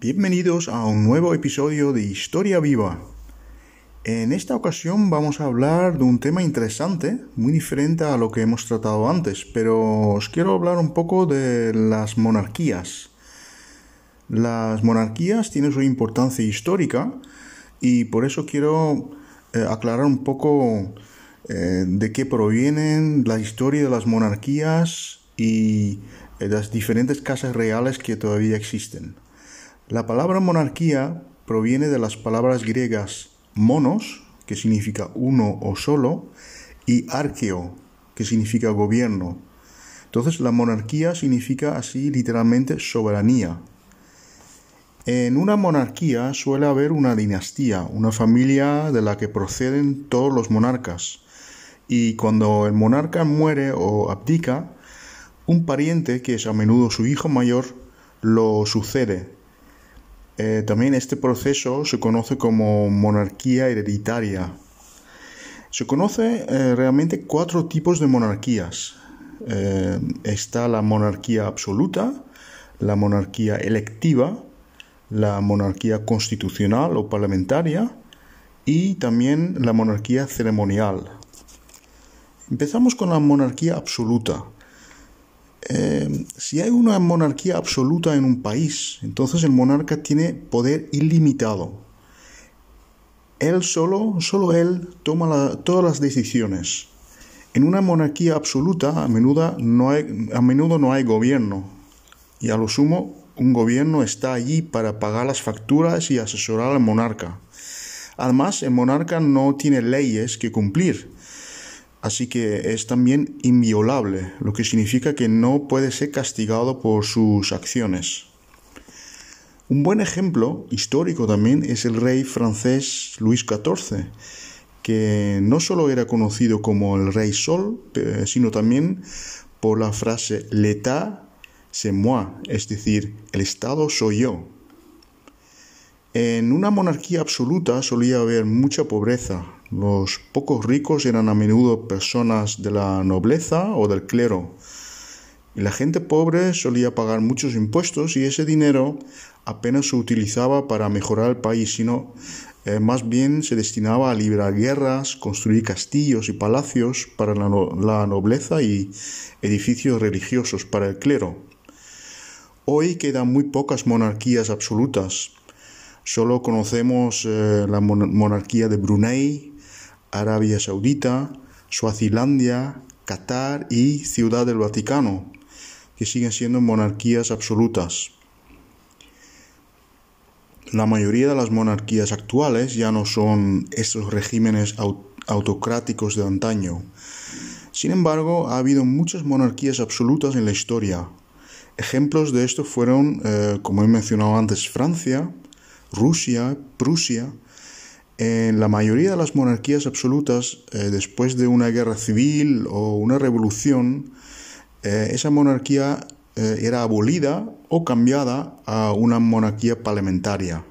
Bienvenidos a un nuevo episodio de Historia Viva. En esta ocasión vamos a hablar de un tema interesante, muy diferente a lo que hemos tratado antes, pero os quiero hablar un poco de las monarquías. Las monarquías tienen su importancia histórica y por eso quiero eh, aclarar un poco eh, de qué provienen la historia de las monarquías y eh, las diferentes casas reales que todavía existen. La palabra monarquía proviene de las palabras griegas monos, que significa uno o solo, y arqueo, que significa gobierno. Entonces la monarquía significa así literalmente soberanía. En una monarquía suele haber una dinastía, una familia de la que proceden todos los monarcas. Y cuando el monarca muere o abdica, un pariente, que es a menudo su hijo mayor, lo sucede. Eh, también este proceso se conoce como monarquía hereditaria. Se conoce eh, realmente cuatro tipos de monarquías. Eh, está la monarquía absoluta, la monarquía electiva, la monarquía constitucional o parlamentaria y también la monarquía ceremonial. Empezamos con la monarquía absoluta. Eh, si hay una monarquía absoluta en un país, entonces el monarca tiene poder ilimitado. Él solo, solo él toma todas las decisiones. En una monarquía absoluta a menudo, no hay, a menudo no hay gobierno y a lo sumo un gobierno está allí para pagar las facturas y asesorar al monarca. Además, el monarca no tiene leyes que cumplir así que es también inviolable, lo que significa que no puede ser castigado por sus acciones. Un buen ejemplo histórico también es el rey francés Luis XIV, que no solo era conocido como el rey Sol, sino también por la frase L'État c'est moi, es decir, el Estado soy yo. En una monarquía absoluta solía haber mucha pobreza, los pocos ricos eran a menudo personas de la nobleza o del clero. Y la gente pobre solía pagar muchos impuestos y ese dinero apenas se utilizaba para mejorar el país, sino eh, más bien se destinaba a librar guerras, construir castillos y palacios para la, nobleza y edificios religiosos para el clero. Hoy quedan muy pocas monarquías absolutas. Solo conocemos eh, la monarquía de Brunei, Arabia Saudita, Suazilandia, Qatar y Ciudad del Vaticano, que siguen siendo monarquías absolutas. La mayoría de las monarquías actuales ya no son estos regímenes autocráticos de antaño. Sin embargo, ha habido muchas monarquías absolutas en la historia. Ejemplos de esto fueron, eh, como he mencionado antes, Francia, Rusia, Prusia, en la mayoría de las monarquías absolutas, eh, después de una guerra civil o una revolución, eh, esa monarquía eh, era abolida o cambiada a una monarquía parlamentaria.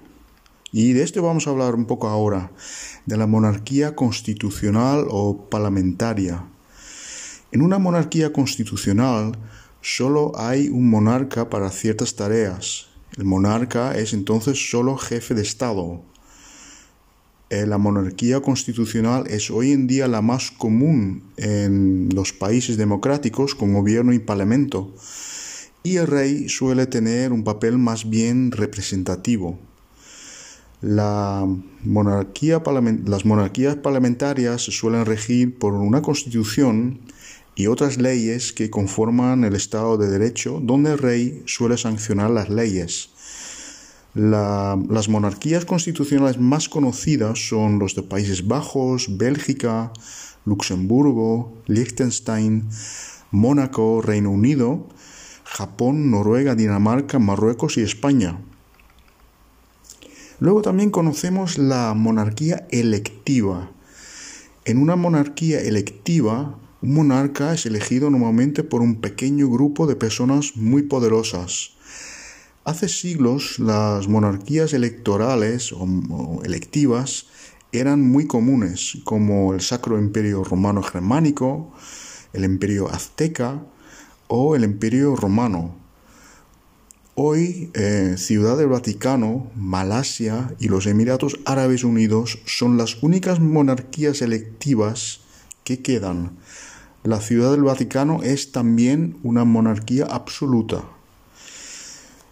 Y de esto vamos a hablar un poco ahora, de la monarquía constitucional o parlamentaria. En una monarquía constitucional solo hay un monarca para ciertas tareas. El monarca es entonces solo jefe de Estado, la monarquía constitucional es hoy en día la más común en los países democráticos con gobierno y parlamento, y el rey suele tener un papel más bien representativo. Las monarquías parlamentarias suelen regir por una constitución y otras leyes que conforman el Estado de Derecho, donde el rey suele sancionar las leyes las monarquías constitucionales más conocidas son los de Países Bajos, Bélgica, Luxemburgo, Liechtenstein, Mónaco, Reino Unido, Japón, Noruega, Dinamarca, Marruecos y España. Luego también conocemos la monarquía electiva. En una monarquía electiva, un monarca es elegido normalmente por un pequeño grupo de personas muy poderosas. Hace siglos las monarquías electorales o, electivas eran muy comunes, como el Sacro Imperio Romano Germánico, el Imperio Azteca o el Imperio Romano. Hoy, eh, Ciudad del Vaticano, Malasia y los Emiratos Árabes Unidos son las únicas monarquías electivas que quedan. La Ciudad del Vaticano es también una monarquía absoluta.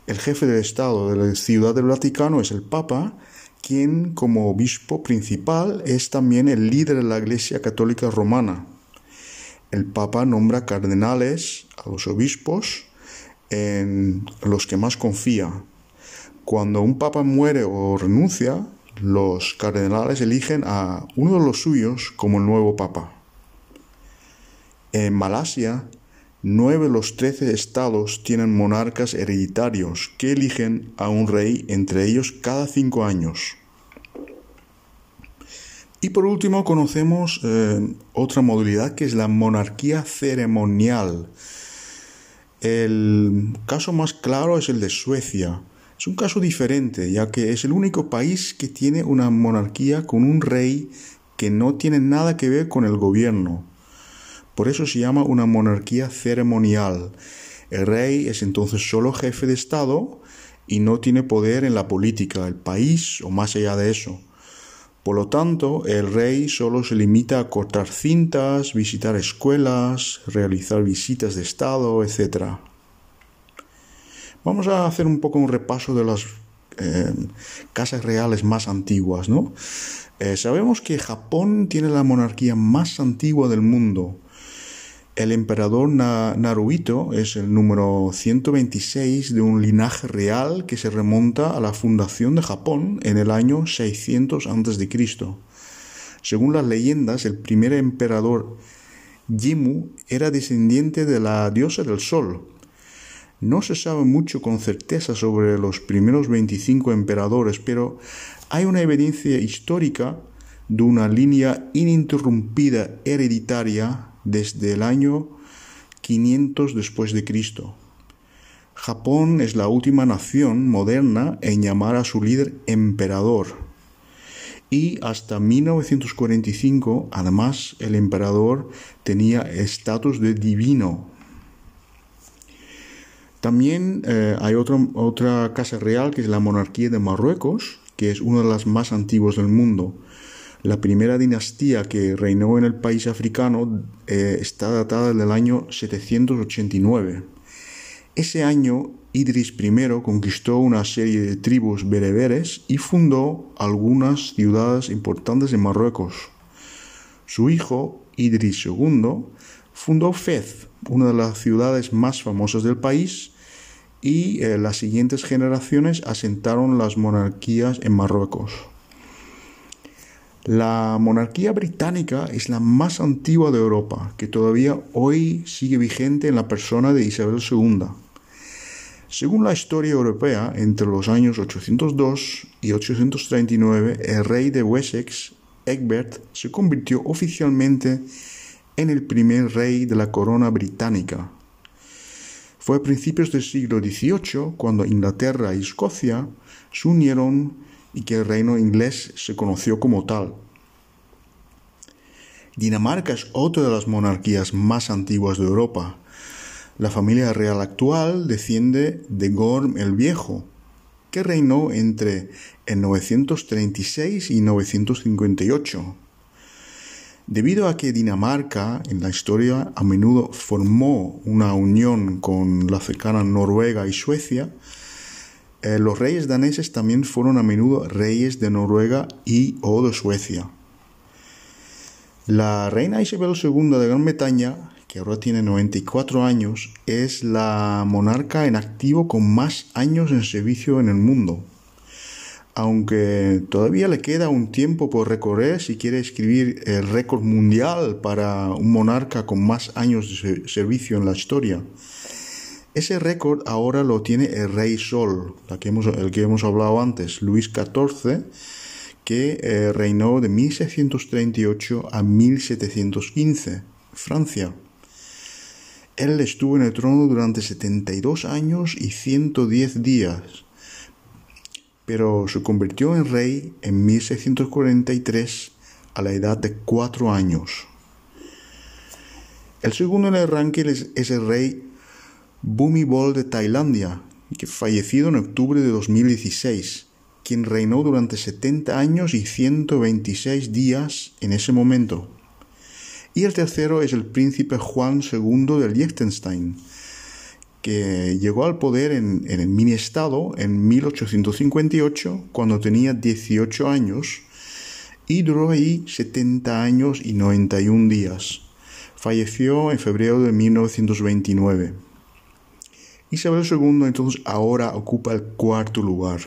El jefe del Estado de la Ciudad del Vaticano es el Papa, quien como obispo principal es también el líder de la Iglesia Católica Romana. El Papa nombra cardenales a los obispos en los que más confía. Cuando un papa muere o renuncia, los cardenales eligen a uno de los suyos como el nuevo papa. En Malasia, nueve de los trece estados tienen monarcas hereditarios que eligen a un rey entre ellos cada cinco años. Y por último conocemos eh, otra modalidad que es la monarquía ceremonial. El caso más claro es el de Suecia. Es un caso diferente, ya que es el único país que tiene una monarquía con un rey que no tiene nada que ver con el gobierno. Por eso se llama una monarquía ceremonial. El rey es entonces solo jefe de Estado y no tiene poder en la política del país o más allá de eso. Por lo tanto, el rey solo se limita a cortar cintas, visitar escuelas, realizar visitas de Estado, etc. Vamos a hacer un poco un repaso de las eh, casas reales más antiguas. ¿no? Eh, sabemos que Japón tiene la monarquía más antigua del mundo. El emperador Naruhito es el número 126 de un linaje real que se remonta a la fundación de Japón en el año 600 a.C. Según las leyendas, el primer emperador Jimmu era descendiente de la diosa del sol. No se sabe mucho con certeza sobre los primeros 25 emperadores, pero hay una evidencia histórica de una línea ininterrumpida hereditaria desde el año 500 después de Cristo. Japón es la última nación moderna en llamar a su líder emperador. Y hasta 1945, además, el emperador tenía estatus de divino. También eh, hay otra, otra casa real que es la monarquía de Marruecos, que es una de las más antiguas del mundo. La primera dinastía que reinó en el país africano eh, está datada del año 789. Ese año Idris I conquistó una serie de tribus bereberes y fundó algunas ciudades importantes en Marruecos. Su hijo, Idris II, fundó Fez, una de las ciudades más famosas del país, y eh, las siguientes generaciones asentaron las monarquías en Marruecos. La monarquía británica es la más antigua de Europa, que todavía hoy sigue vigente en la persona de Isabel II. Según la historia europea, entre los años 802 y 839, el rey de Wessex, Egbert, se convirtió oficialmente en el primer rey de la corona británica. Fue a principios del siglo XVIII cuando Inglaterra y Escocia se unieron y que el reino inglés se conoció como tal. Dinamarca es otra de las monarquías más antiguas de Europa. La familia real actual desciende de Gorm el Viejo, que reinó entre el 936 y 958. Debido a que Dinamarca en la historia a menudo formó una unión con la cercana Noruega y Suecia, eh, los reyes daneses también fueron a menudo reyes de Noruega y o de Suecia. La reina Isabel II de Gran Bretaña, que ahora tiene 94 años, es la monarca en activo con más años en servicio en el mundo. Aunque todavía le queda un tiempo por recorrer si quiere escribir el récord mundial para un monarca con más años de servicio en la historia. Ese récord ahora lo tiene el Rey Sol, el que hemos hablado antes, Luis XIV, que eh, reinó de 1638 a 1715, Francia. Él estuvo en el trono durante 72 años y 110 días, pero se convirtió en rey en 1643 a la edad de 4 años. El segundo en el ranking es, es el rey Bhumibol de Tailandia, que fallecido en octubre de 2016, quien reinó durante 70 años y 126 días en ese momento. Y el tercero es el príncipe Juan II de Liechtenstein, que llegó al poder en, en el mini estado en 1858 cuando tenía 18 años y duró ahí 70 años y 91 días. Falleció en febrero de 1929. Isabel II entonces ahora ocupa el cuarto lugar.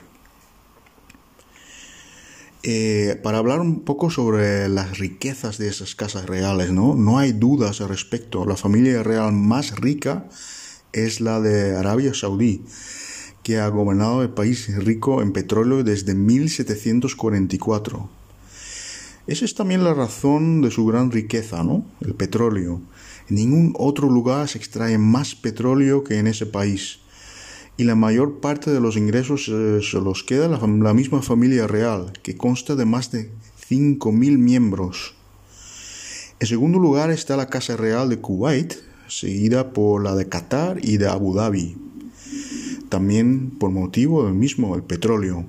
Eh, para hablar un poco sobre las riquezas de esas casas reales, ¿no? No hay dudas al respecto. La familia real más rica es la de Arabia Saudí, que ha gobernado el país rico en petróleo desde 1744. Esa es también la razón de su gran riqueza, ¿no? El petróleo. En ningún otro lugar se extrae más petróleo que en ese país. Y la mayor parte de los ingresos eh, se los queda la, la misma familia real, que consta de más de 5.000 miembros. En segundo lugar está la Casa Real de Kuwait, seguida por la de Qatar y de Abu Dhabi. También por motivo del mismo, el petróleo.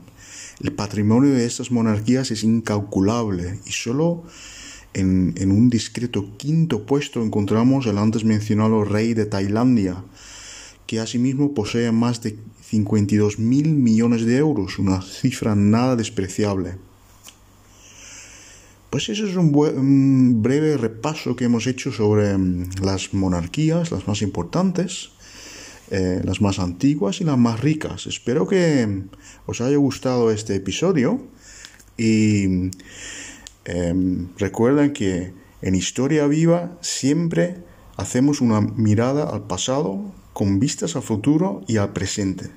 El patrimonio de estas monarquías es incalculable y solo en, un discreto quinto puesto encontramos el antes mencionado rey de Tailandia, que asimismo posee más de 52 mil millones de euros, una cifra nada despreciable. Pues ese es un breve repaso que hemos hecho sobre mm, las monarquías, las más importantes. Eh, las más antiguas y las más ricas. Espero que os haya gustado este episodio y em, recuerden que en Historia Viva siempre hacemos una mirada al pasado con vistas al futuro y al presente.